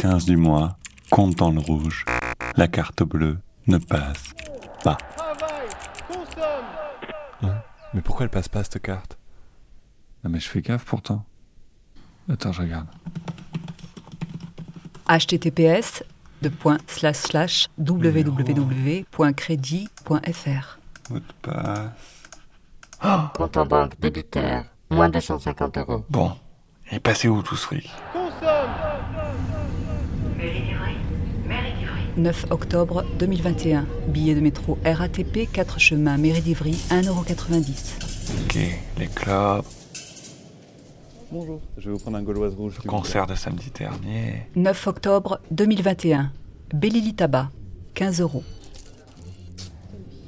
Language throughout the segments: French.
15 du mois, compte dans le rouge. La carte bleue ne passe pas. Mais pourquoi elle passe pas cette carte? Non mais je fais gaffe pourtant. Attends, je regarde. https www.crédit.fr Mot de passe. Compte en banque débiteur, moins de 150 euros. Bon, il est passé où tout ce fric 9 octobre 2021. Billet de métro RATP 4 chemins Mairie d'Ivry 1,90€. Ok, les clubs, Bonjour, je vais vous prendre un gauloise rouge. le concert de samedi dernier. 9 octobre 2021. Bellili Tabac 15 euros.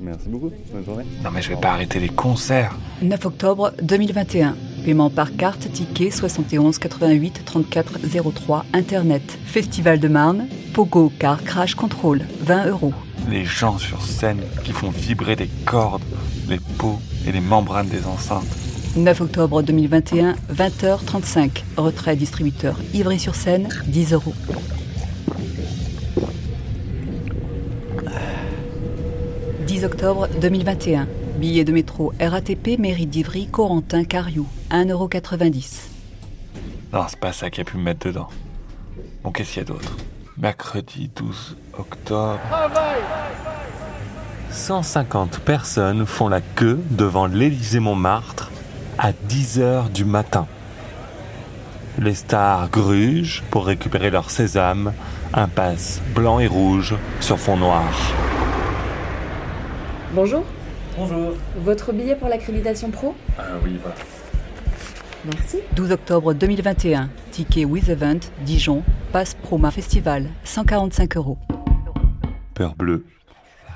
Merci beaucoup, bonne journée. Non mais je vais pas arrêter les concerts. 9 octobre 2021. Paiement par carte, ticket 71 88 34 03 Internet. Festival de Marne. Pogo Car Crash Control 20 euros. Les gens sur scène qui font vibrer les cordes, les peaux et les membranes des enceintes. 9 octobre 2021, 20h35. Retrait distributeur Ivry-sur-Seine, 10 euros. « 10 octobre 2021. Billet de métro RATP Mairie d'Ivry, Corentin, Cariou, 1,90€. Non, c'est pas ça qui a pu me mettre dedans. Bon, qu'est-ce qu'il y a d'autre? Mercredi 12 octobre. 150 personnes font la queue devant l'Élysée-Montmartre à 10h du matin. Les stars grugent pour récupérer leur sésame, impasse blanc et rouge sur fond noir. Bonjour, Bonjour. votre billet pour l'accréditation pro Ah oui, va. Merci. 12 octobre 2021. Ticket With Event, Dijon, Passe Proma Festival, 145 euros. Peur bleue.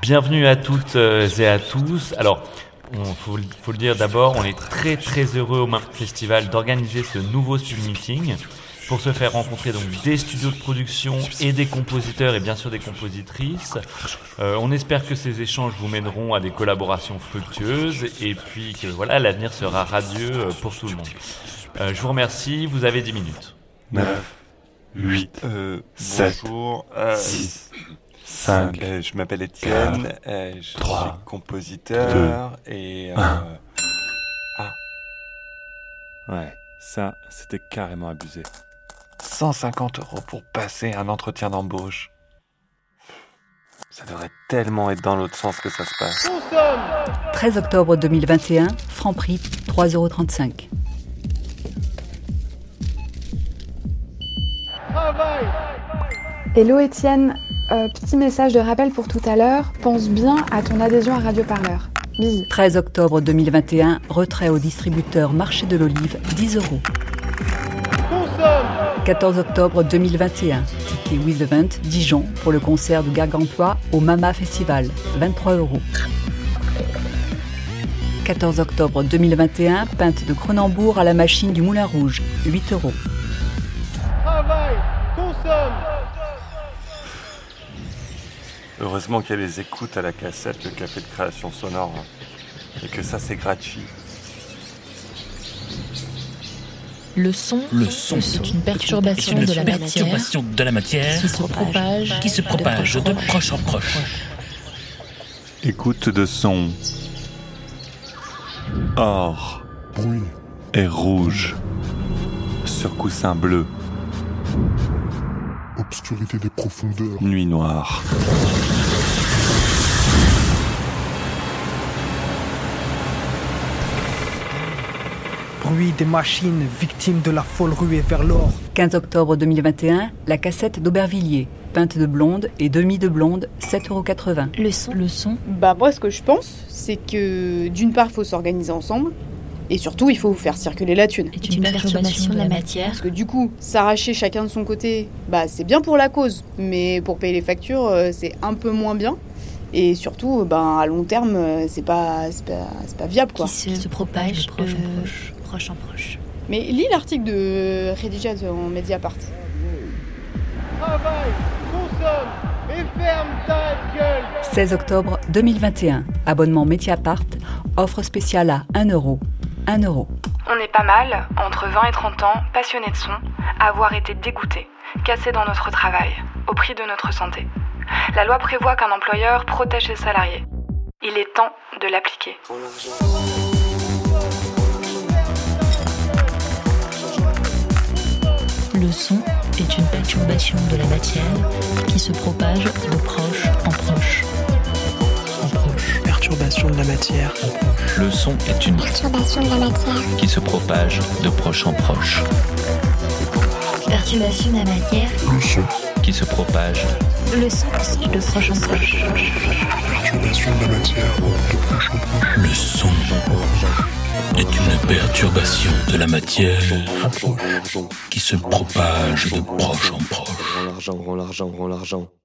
Bienvenue à toutes euh, et à tous. Alors, il faut, faut le dire d'abord, on est très très heureux au Marc Festival d'organiser ce nouveau Speed Meeting pour se faire rencontrer donc des studios de production et des compositeurs et bien sûr des compositrices. Euh, on espère que ces échanges vous mèneront à des collaborations fructueuses et puis que voilà l'avenir sera radieux euh, pour tout le monde. Euh, je vous remercie, vous avez 10 minutes. 9, 8, Euh, 7, bonjour. Euh, 6, 5, euh, je m'appelle Étienne. euh, je suis trois, compositeur et euh, un. Ouais, ça, c'était carrément abusé. 150 euros pour passer un entretien d'embauche. Ça devrait tellement être dans l'autre sens que ça se passe. 13 octobre 2021, Franprix, 3,35€. Hello Étienne, Euh, petit message de rappel pour tout à l'heure, pense bien à ton adhésion à Radio Parleur. Bisous. 13 octobre 2021, retrait au distributeur Marché de l'Olive, 10 euros. 14 octobre 2021, ticket With Event, Dijon, pour le concert de Gargantua au Mama Festival, 23 euros. 14 octobre 2021, peinte de Cronenbourg à la machine du Moulin Rouge, 8 euros. Heureusement qu'il y a les écoutes à la cassette, le café de création sonore. hein. Et que ça, c'est gratuit. Le son, Le son est une perturbation est une de la matière perturbation de la matière qui se propage, qui se propage de proche en proche. Écoute de son. Or Bruit, et rouge. Sur coussin bleu, obscurité des profondeurs, nuit noire. Bruit des machines victimes de la folle ruée vers l'or. 15 octobre 2021, la cassette d'Aubervilliers, peinte de blonde et demi de blonde, 7,80 euros. Le son, le son, Bah moi ce que je pense, c'est que d'une part faut s'organiser ensemble, et surtout il faut faire circuler la thune. est une perturbation de la matière Parce que du coup, s'arracher chacun de son côté, bah c'est bien pour la cause, mais pour payer les factures, euh, c'est un peu moins bien. Et surtout, bah, à long terme, euh, c'est pas, c'est pas, c'est pas viable quoi. qui se, propage proche. Proche en proche. Mais lis l'article de Rédigé en Mediapart. 16 octobre 2021, abonnement Mediapart, offre spéciale à 1 euro. 1 euro. On est pas mal, entre 20 et 30 ans, passionnés de son, avoir été dégoûtés. cassée dans notre travail, au prix de notre santé. La loi prévoit qu'un employeur protège ses salariés. Il est temps de l'appliquer. Le son est une perturbation de la matière qui se propage de proche en proche. En proche. Perturbation de la matière. Le son est une perturbation de la matière qui se propage de proche en proche. Perturbation de la matière. Le son qui se propage. Le son aussi de proche en proche. Perturbation de la matière de proche en proche. Perturbation de la matière qui se propage de proche en proche.